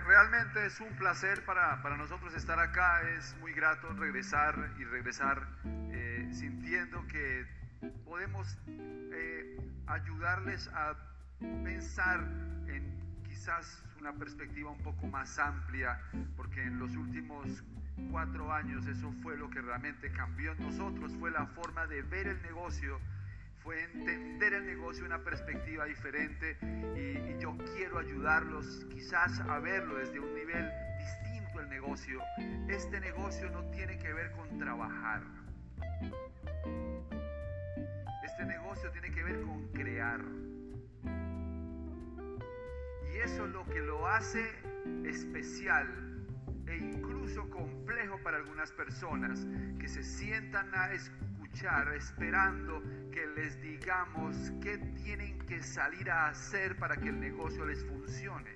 Realmente, es un placer para, para nosotros estar acá. Es muy grato regresar y regresar eh, sintiendo que podemos eh, ayudarles a pensar en quizás una perspectiva un poco más amplia, porque en los últimos cuatro años eso fue lo que realmente cambió en nosotros, fue la forma de ver el negocio fue entender el negocio de una perspectiva diferente y, yo quiero ayudarlos quizás a verlo desde un nivel distinto el negocio. Este negocio no tiene que ver con trabajar. Este negocio tiene que ver con crear. Y eso es lo que lo hace especial e incluso complejo para algunas personas que se sientan a escuchar esperando que les digamos qué tienen que salir a hacer para que el negocio les funcione.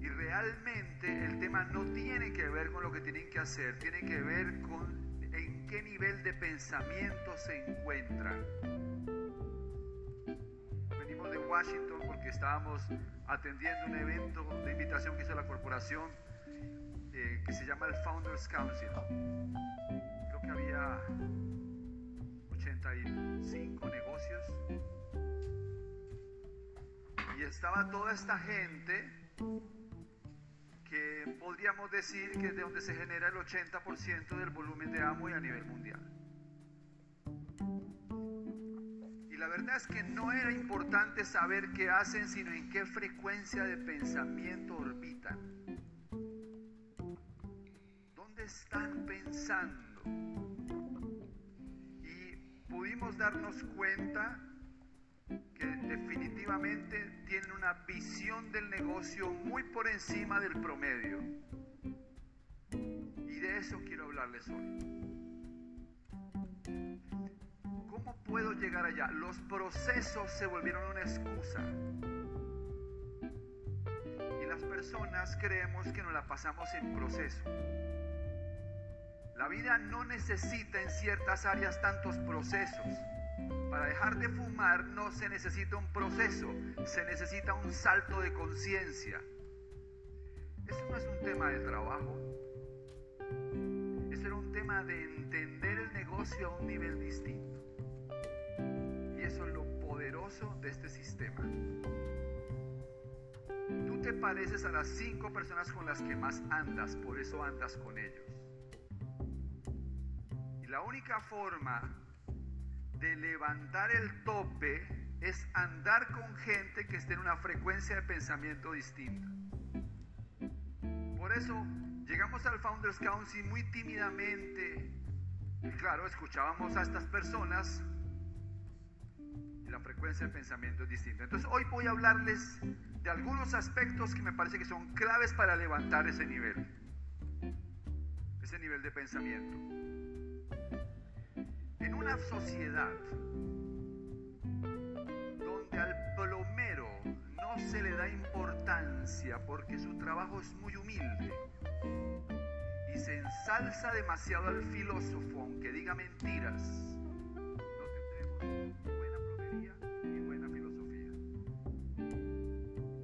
Y realmente el tema no tiene que ver con lo que tienen que hacer, tiene que ver con en qué nivel de pensamiento se encuentran. Venimos de Washington porque estábamos atendiendo un evento de invitación que hizo la corporación eh, que se llama el Founders Council que había 85 negocios. Y estaba toda esta gente que podríamos decir que es de donde se genera el 80% del volumen de Amway a nivel mundial. Y la verdad es que no era importante saber qué hacen, sino en qué frecuencia de pensamiento orbitan. ¿Dónde están pensando? Y pudimos darnos cuenta que definitivamente tienen una visión del negocio muy por encima del promedio. Y de eso quiero hablarles hoy. ¿Cómo puedo llegar allá? Los procesos se volvieron una excusa. Y las personas creemos que nos la pasamos en proceso. La vida no necesita en ciertas áreas tantos procesos. Para dejar de fumar no se necesita un proceso, se necesita un salto de conciencia. Eso no es un tema de trabajo. Eso era un tema de entender el negocio a un nivel distinto. Y eso es lo poderoso de este sistema. Tú te pareces a las cinco personas con las que más andas, por eso andas con ellos la única forma de levantar el tope es andar con gente que esté en una frecuencia de pensamiento distinta. Por eso llegamos al Founders Council muy tímidamente. Y claro, escuchábamos a estas personas y la frecuencia de pensamiento es distinta. Entonces hoy voy a hablarles de algunos aspectos que me parece que son claves para levantar ese nivel. Ese nivel de pensamiento una sociedad donde al plomero no se le da importancia porque su trabajo es muy humilde y se ensalza demasiado al filósofo aunque diga mentiras, no tendremos buena plomería y buena filosofía.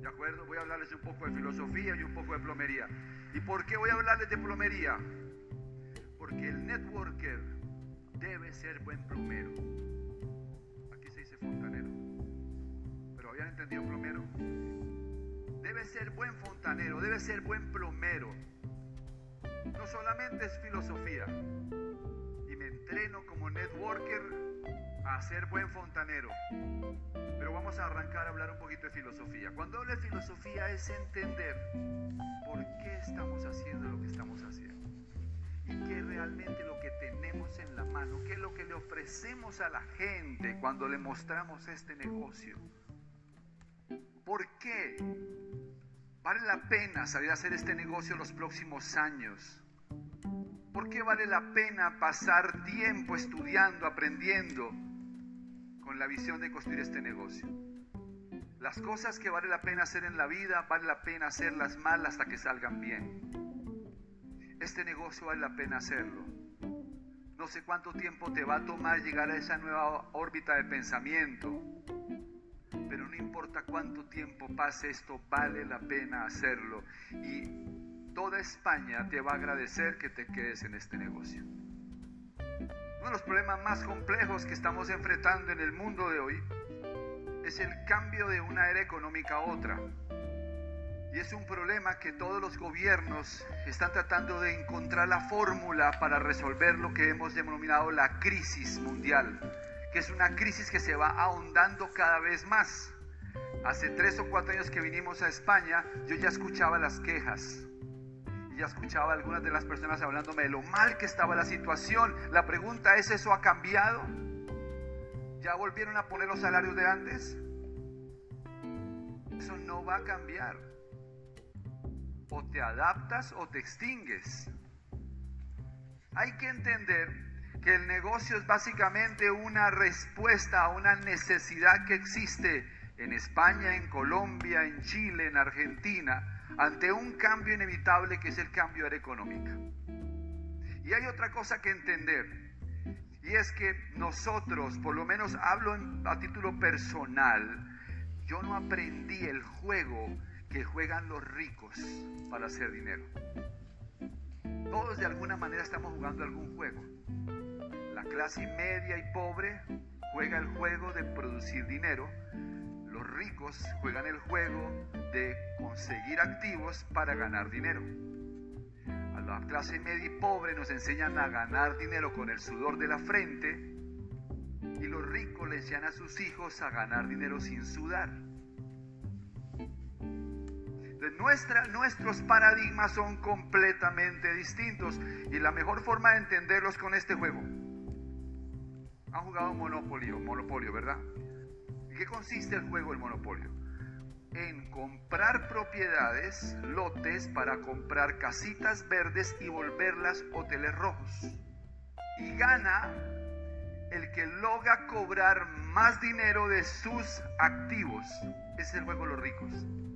¿De acuerdo? Voy a hablarles un poco de filosofía y un poco de plomería. ¿Y por qué voy a hablarles de plomería? Porque el networker debe ser buen plomero. Aquí se dice fontanero. Pero habían entendido plomero. Debe ser buen fontanero, debe ser buen plomero. No solamente es filosofía. Y me entreno como networker a ser buen fontanero. Pero vamos a arrancar a hablar un poquito de filosofía. Cuando hablo de filosofía es entender por qué estamos haciendo lo que estamos haciendo qué realmente lo que tenemos en la mano, qué es lo que le ofrecemos a la gente cuando le mostramos este negocio. ¿Por qué vale la pena salir a hacer este negocio los próximos años? ¿Por qué vale la pena pasar tiempo estudiando, aprendiendo con la visión de construir este negocio? Las cosas que vale la pena hacer en la vida, vale la pena hacerlas mal hasta que salgan bien este negocio vale la pena hacerlo. No sé cuánto tiempo te va a tomar llegar a esa nueva órbita de pensamiento, pero no importa cuánto tiempo pase, esto vale la pena hacerlo. Y toda España te va a agradecer que te quedes en este negocio. Uno de los problemas más complejos que estamos enfrentando en el mundo de hoy es el cambio de una era económica a otra. Y es un problema que todos los gobiernos están tratando de encontrar la fórmula para resolver lo que hemos denominado la crisis mundial, que es una crisis que se va ahondando cada vez más. Hace tres o cuatro años que vinimos a España, yo ya escuchaba las quejas, ya escuchaba a algunas de las personas hablándome de lo mal que estaba la situación. La pregunta es, ¿eso ha cambiado? ¿Ya volvieron a poner los salarios de antes? Eso no va a cambiar o te adaptas o te extingues. Hay que entender que el negocio es básicamente una respuesta a una necesidad que existe en España, en Colombia, en Chile, en Argentina, ante un cambio inevitable que es el cambio de la económica. Y hay otra cosa que entender, y es que nosotros, por lo menos hablo a título personal, yo no aprendí el juego que juegan los ricos para hacer dinero. Todos de alguna manera estamos jugando algún juego. La clase media y pobre juega el juego de producir dinero. Los ricos juegan el juego de conseguir activos para ganar dinero. A la clase media y pobre nos enseñan a ganar dinero con el sudor de la frente y los ricos le enseñan a sus hijos a ganar dinero sin sudar nuestros paradigmas son completamente distintos y la mejor forma de entenderlos con este juego. Han jugado Monopolio, Monopolio, ¿verdad? ¿En qué consiste el juego del Monopolio? En comprar propiedades, lotes para comprar casitas verdes y volverlas hoteles rojos. Y gana el que logra cobrar más dinero de sus activos. Es el juego de los ricos.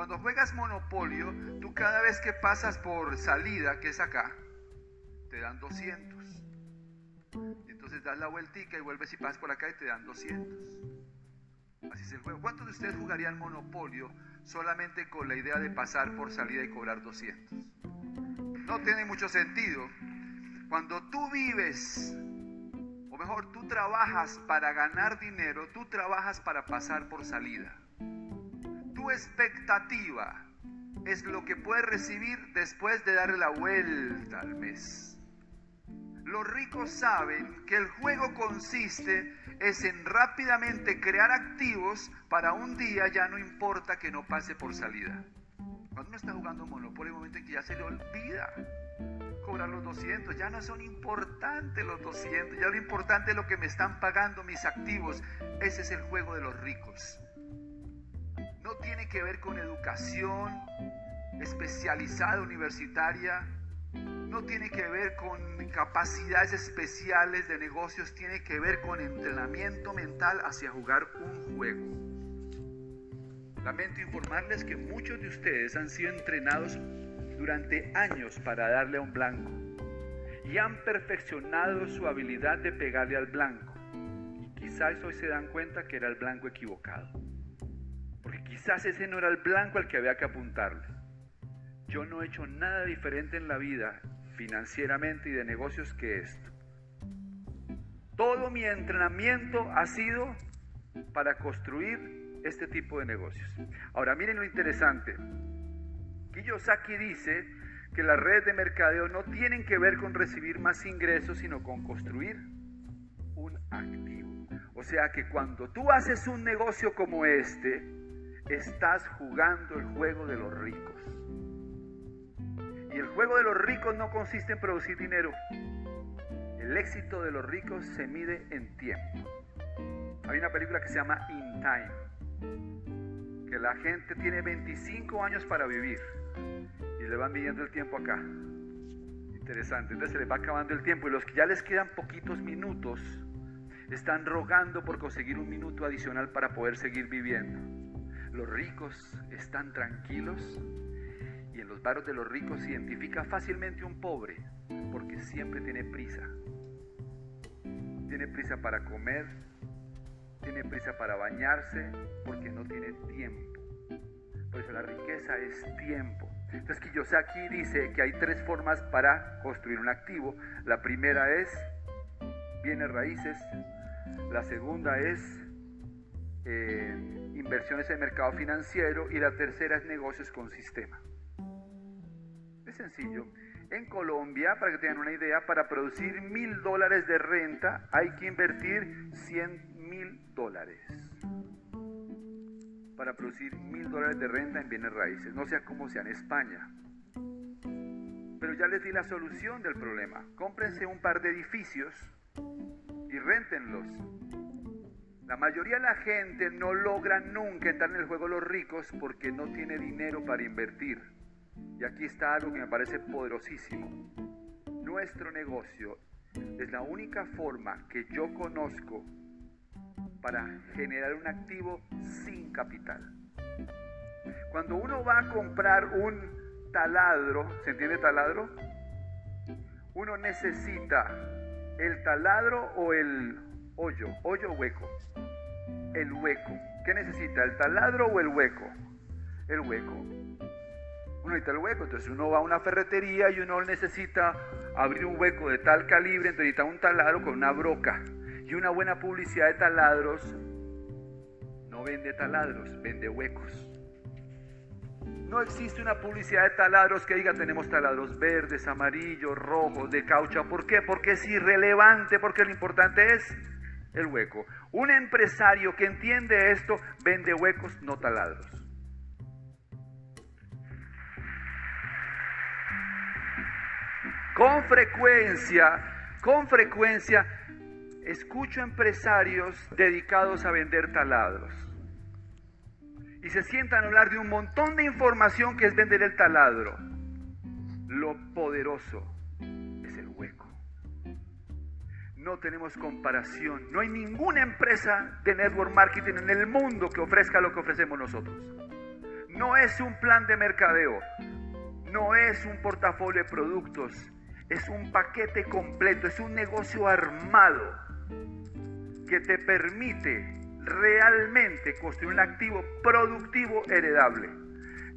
Cuando juegas Monopolio, tú cada vez que pasas por salida, que es acá, te dan 200. Y entonces das la vueltica y vuelves y pasas por acá y te dan 200. Así es el juego. ¿Cuántos de ustedes jugarían Monopolio solamente con la idea de pasar por salida y cobrar 200? No tiene mucho sentido. Cuando tú vives, o mejor, tú trabajas para ganar dinero, tú trabajas para pasar por salida tu expectativa es lo que puedes recibir después de darle la vuelta al mes. Los ricos saben que el juego consiste es en rápidamente crear activos para un día ya no importa que no pase por salida. Cuando uno está jugando Monopoly, un momento en que ya se le olvida cobrar los 200, ya no son importantes los 200, ya lo importante es lo que me están pagando mis activos. Ese es el juego de los ricos no tiene que ver con educación especializada universitaria, no tiene que ver con capacidades especiales de negocios, tiene que ver con entrenamiento mental hacia jugar un juego. Lamento informarles que muchos de ustedes han sido entrenados durante años para darle a un blanco y han perfeccionado su habilidad de pegarle al blanco. Y quizás hoy se dan cuenta que era el blanco equivocado. Quizás ese no era el blanco al que había que apuntarle. Yo no he hecho nada diferente en la vida, financieramente y de negocios, que esto. Todo mi entrenamiento ha sido para construir este tipo de negocios. Ahora miren lo interesante. Kiyosaki dice que las redes de mercadeo no tienen que ver con recibir más ingresos, sino con construir un activo. O sea que cuando tú haces un negocio como este, estás jugando el juego de los ricos. Y el juego de los ricos no consiste en producir dinero. El éxito de los ricos se mide en tiempo. Hay una película que se llama In Time, que la gente tiene 25 años para vivir y le van viviendo el tiempo acá. Interesante, entonces se les va acabando el tiempo y los que ya les quedan poquitos minutos están rogando por conseguir un minuto adicional para poder seguir viviendo. Los ricos están tranquilos y en los barrios de los ricos se identifica fácilmente un pobre porque siempre tiene prisa. Tiene prisa para comer, tiene prisa para bañarse porque no tiene tiempo. Por eso la riqueza es tiempo. Entonces Kiyosaki dice que hay tres formas para construir un activo. La primera es bienes raíces, la segunda es eh, inversiones en mercado financiero y la tercera es negocios con sistema. Es sencillo. En Colombia, para que tengan una idea, para producir mil dólares de renta hay que invertir 100 mil dólares. Para producir mil dólares de renta en bienes raíces. No sea como sea en España. Pero ya les di la solución del problema. Cómprense un par de edificios y réntenlos. La mayoría de la gente no logra nunca entrar en el juego de los ricos porque no tiene dinero para invertir. Y aquí está algo que me parece poderosísimo. Nuestro negocio es la única forma que yo conozco para generar un activo sin capital. Cuando uno va a comprar un taladro, ¿se entiende taladro? Uno necesita el taladro o el hoyo, hoyo hueco. El hueco. ¿Qué necesita? ¿El taladro o el hueco? El hueco. Uno necesita el hueco, entonces uno va a una ferretería y uno necesita abrir un hueco de tal calibre, entonces necesita un taladro con una broca. Y una buena publicidad de taladros no vende taladros, vende huecos. No existe una publicidad de taladros que diga tenemos taladros verdes, amarillos, rojos, de caucho. ¿Por qué? Porque es irrelevante, porque lo importante es el hueco. Un empresario que entiende esto vende huecos, no taladros. Con frecuencia, con frecuencia, escucho empresarios dedicados a vender taladros y se sientan a hablar de un montón de información que es vender el taladro. Lo poderoso No tenemos comparación. No hay ninguna empresa de network marketing en el mundo que ofrezca lo que ofrecemos nosotros. No es un plan de mercadeo. No es un portafolio de productos. Es un paquete completo. Es un negocio armado que te permite realmente construir un activo productivo heredable.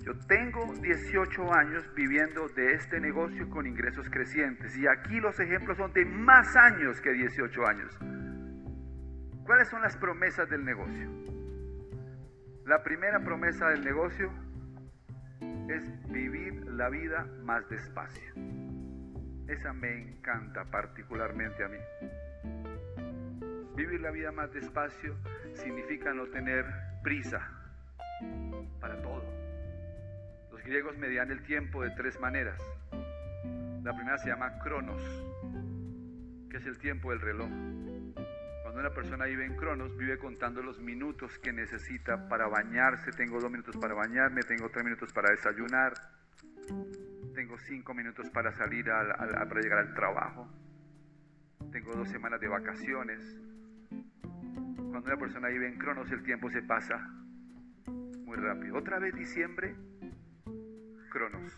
Yo tengo 18 años viviendo de este negocio con ingresos crecientes y aquí los ejemplos son de más años que 18 años. ¿Cuáles son las promesas del negocio? La primera promesa del negocio es vivir la vida más despacio. Esa me encanta particularmente a mí. Vivir la vida más despacio significa no tener prisa para todo. Los griegos medían el tiempo de tres maneras. La primera se llama cronos, que es el tiempo del reloj. Cuando una persona vive en cronos, vive contando los minutos que necesita para bañarse. Tengo dos minutos para bañarme, tengo tres minutos para desayunar, tengo cinco minutos para salir para llegar al trabajo, tengo dos semanas de vacaciones, cuando una persona vive en Cronos, el tiempo se pasa muy rápido. Otra vez diciembre, Cronos.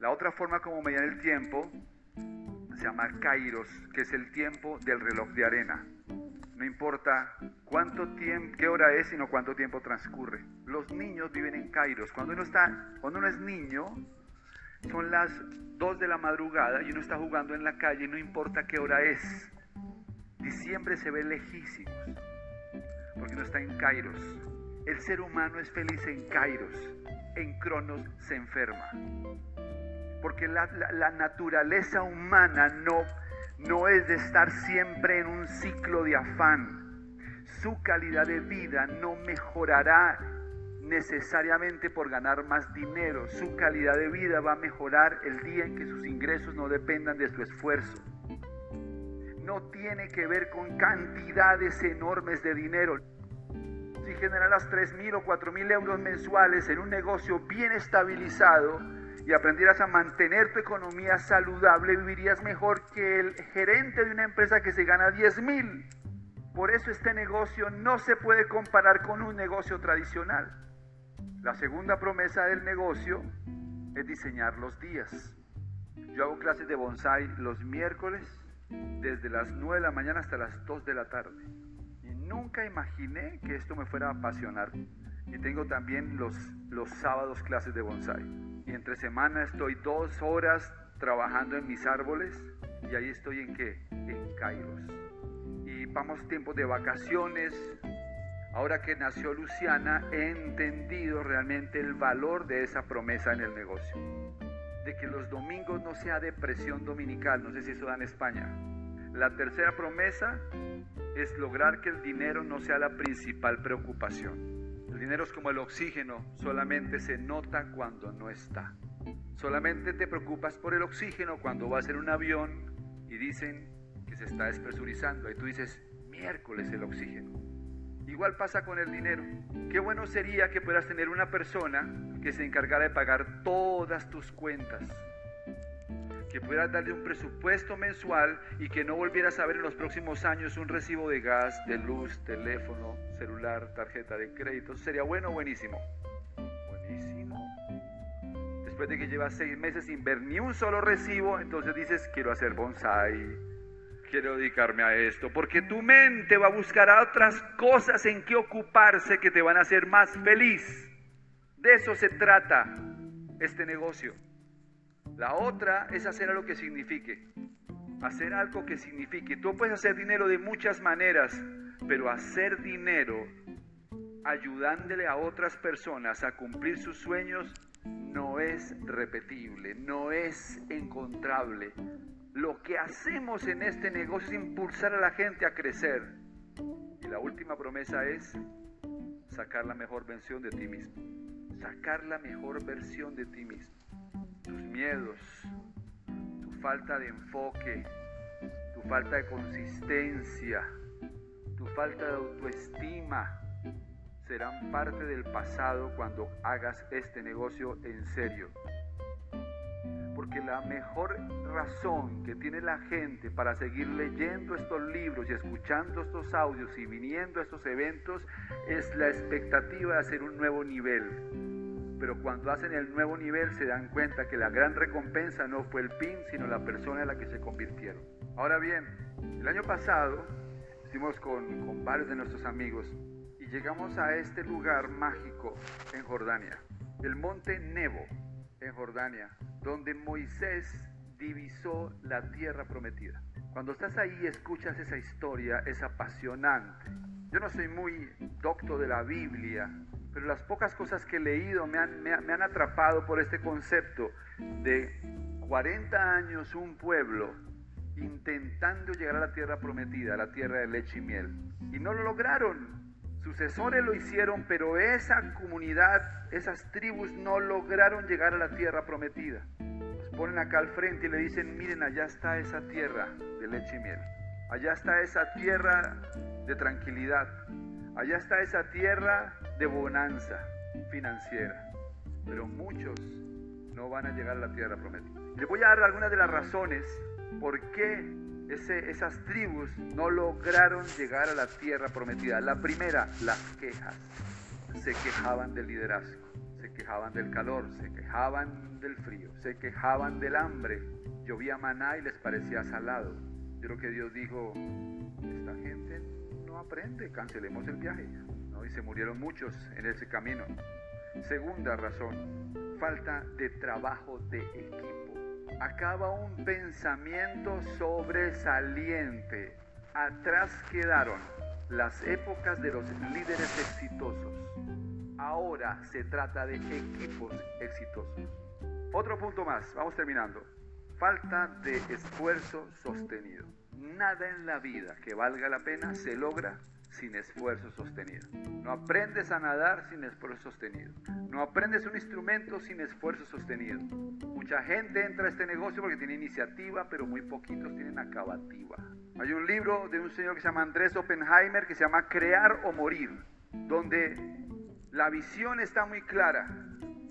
La otra forma como medían el tiempo se llama Kairos, que es el tiempo del reloj de arena. No importa cuánto tiempo, qué hora es, sino cuánto tiempo transcurre. Los niños viven en Kairos. Cuando uno está, cuando uno es niño, son las 2 de la madrugada y uno está jugando en la calle, no importa qué hora es. Diciembre se ve lejísimos porque no está en Kairos. El ser humano es feliz en Kairos, en Cronos se enferma. Porque la, naturaleza humana no, no es de estar siempre en un ciclo de afán. Su calidad de vida no mejorará necesariamente por ganar más dinero. Su calidad de vida va a mejorar el día en que sus ingresos no dependan de su esfuerzo. No tiene que ver con cantidades enormes de dinero si generaras 3 mil o 4 mil euros mensuales en un negocio bien estabilizado y aprendieras a mantener tu economía saludable, vivirías mejor que el gerente de una empresa que se gana 10 mil. Por eso este negocio no se puede comparar con un negocio tradicional. La segunda promesa del negocio es diseñar los días. Yo hago clases de bonsai los miércoles desde las 9 de la mañana hasta las 2 de la tarde nunca imaginé que esto me fuera a apasionar. Y tengo también los, los sábados clases de bonsai. Y entre semana estoy dos horas trabajando en mis árboles. Y ahí estoy en qué? En Kairos. Y vamos tiempos de vacaciones. Ahora que nació Luciana, he entendido realmente el valor de esa promesa en el negocio. De que los domingos no sea depresión dominical. No sé si eso da en España. La tercera promesa es lograr que el dinero no sea la principal preocupación. El dinero es como el oxígeno, solamente se nota cuando no está. Solamente te preocupas por el oxígeno cuando vas en un avión y dicen que se está despresurizando. Y tú dices, miércoles el oxígeno. Igual pasa con el dinero. Qué bueno sería que puedas tener una persona que se encargara de pagar todas tus cuentas, que pudieras darle un presupuesto mensual y que no volvieras a ver en los próximos años un recibo de gas, de luz, teléfono, celular, tarjeta de crédito. Sería bueno o buenísimo. Buenísimo. Después de que llevas seis meses sin ver ni un solo recibo, entonces dices, quiero hacer bonsai, quiero dedicarme a esto, porque tu mente va a buscar otras cosas en que ocuparse que te van a hacer más feliz. De eso se trata este negocio. La otra es hacer algo que signifique. Hacer algo que signifique. Tú puedes hacer dinero de muchas maneras, pero hacer dinero ayudándole a otras personas a cumplir sus sueños no es repetible, no es encontrable. Lo que hacemos en este negocio es impulsar a la gente a crecer. Y la última promesa es sacar la mejor versión de ti mismo. Sacar la mejor versión de ti mismo tus miedos, tu falta de enfoque, tu falta de consistencia, tu falta de autoestima, serán parte del pasado cuando hagas este negocio en serio. Porque la mejor razón que tiene la gente para seguir leyendo estos libros y escuchando estos audios y viniendo a estos eventos es la expectativa de hacer un nuevo nivel pero cuando hacen el nuevo nivel se dan cuenta que la gran recompensa no fue el pin, sino la persona en la que se convirtieron. Ahora bien, el año pasado estuvimos con, varios de nuestros amigos y llegamos a este lugar mágico en Jordania, el monte Nebo en Jordania, donde Moisés divisó la tierra prometida. Cuando estás ahí escuchas esa historia, es apasionante. Yo no soy muy docto de la Biblia, pero las pocas cosas que he leído me han, me, han atrapado por este concepto de 40 años un pueblo intentando llegar a la tierra prometida, a la tierra de leche y miel. Y no lo lograron. Sucesores lo hicieron, pero esa comunidad, esas tribus no lograron llegar a la tierra prometida. Los ponen acá al frente y le dicen, miren, allá está esa tierra de leche y miel. Allá está esa tierra de tranquilidad. Allá está esa tierra de bonanza financiera. Pero muchos no van a llegar a la tierra prometida. Les voy a dar algunas de las razones por qué esas tribus no lograron llegar a la tierra prometida. La primera, las quejas. Se quejaban del liderazgo, se quejaban del calor, se quejaban del frío, se quejaban del hambre. Llovía maná y les parecía salado. Yo creo que Dios dijo, esta gente aprende, cancelemos el viaje y se murieron muchos en ese camino. Segunda razón, falta de trabajo de equipo. Acaba un pensamiento sobresaliente. Atrás quedaron las épocas de los líderes exitosos. Ahora se trata de equipos exitosos. Otro punto más, vamos terminando. Falta de esfuerzo sostenido. Nada en la vida que valga la pena se logra sin esfuerzo sostenido. No aprendes a nadar sin esfuerzo sostenido. No aprendes un instrumento sin esfuerzo sostenido. Mucha gente entra a este negocio porque tiene iniciativa, pero muy poquitos tienen acabativa. Hay un libro de un señor que se llama Andrés Oppenheimer que se llama Crear o Morir, donde la visión está muy clara.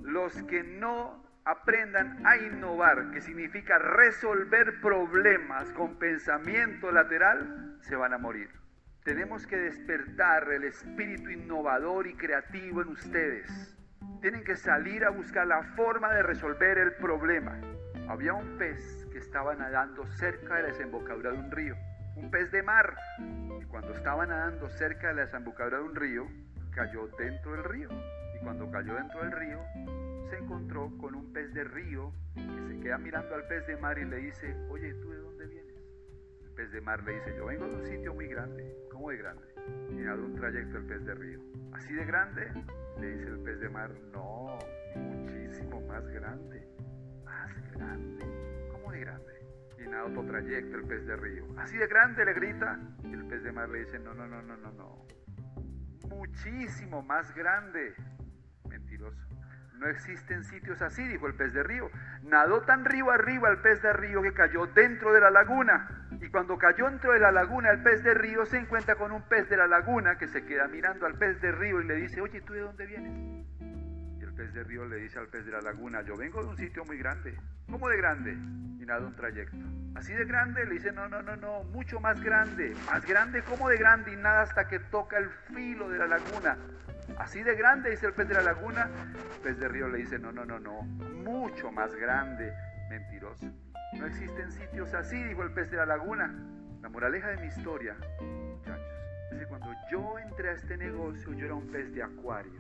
Los que no aprendan a innovar, que significa resolver problemas con pensamiento lateral, se van a morir. Tenemos que despertar el espíritu innovador y creativo en ustedes. Tienen que salir a buscar la forma de resolver el problema. Había un pez que estaba nadando cerca de la desembocadura de un río, un pez de mar. Y cuando estaba nadando cerca de la desembocadura de un río, cayó dentro del río. Y cuando cayó dentro del río, se encontró con un pez de río que se queda mirando al pez de mar y le dice, oye, ¿tú de dónde vienes? El pez de mar le dice, yo vengo de un sitio muy grande. ¿Cómo de grande? Nada, un trayecto el pez de río. ¿Así de grande? Le dice el pez de mar, no, muchísimo más grande. Más grande. ¿Cómo de grande? Y nada, otro trayecto el pez de río. ¿Así de grande? Le grita. Y el pez de mar le dice, no, no, no, no, no, no. Muchísimo más grande. Mentiroso. No existen sitios así, dijo el pez de río. Nadó tan río arriba el pez de río que cayó dentro de la laguna. Y cuando cayó dentro de la laguna el pez de río se encuentra con un pez de la laguna que se queda mirando al pez de río y le dice, oye, ¿tú de dónde vienes? Y el pez de río le dice al pez de la laguna, yo vengo de un sitio muy grande. ¿Cómo de grande? Y nada, un trayecto. Así de grande le dice, no, no, no, no, mucho más grande. Más grande, ¿cómo de grande? Y nada hasta que toca el filo de la laguna. Así de grande, dice el pez de la laguna. El pez de río le dice, no, no, no, no, mucho más grande. Mentiroso. No existen sitios así, dijo el pez de la laguna. La moraleja de mi historia, muchachos, es que cuando yo entré a este negocio, yo era un pez de acuario.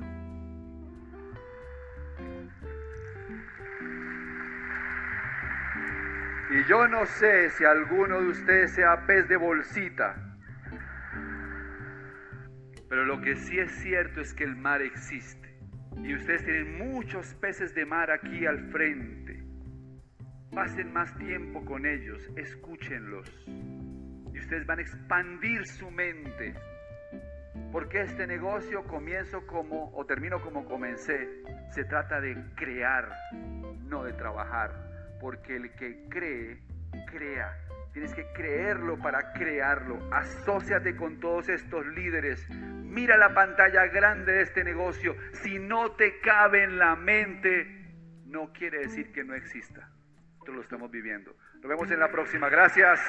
Y yo no sé si alguno de ustedes sea pez de bolsita, pero lo que sí es cierto es que el mar existe. Y ustedes tienen muchos peces de mar aquí al frente. Pasen más tiempo con ellos, escúchenlos. Y ustedes van a expandir su mente. Porque este negocio comienzo como, o termino como comencé, se trata de crear, no de trabajar. Porque el que cree, crea. Tienes que creerlo para crearlo. Asociate con todos estos líderes. Mira la pantalla grande de este negocio. Si no te cabe en la mente, no quiere decir que no exista. Esto lo estamos viviendo. Nos vemos en la próxima. Gracias.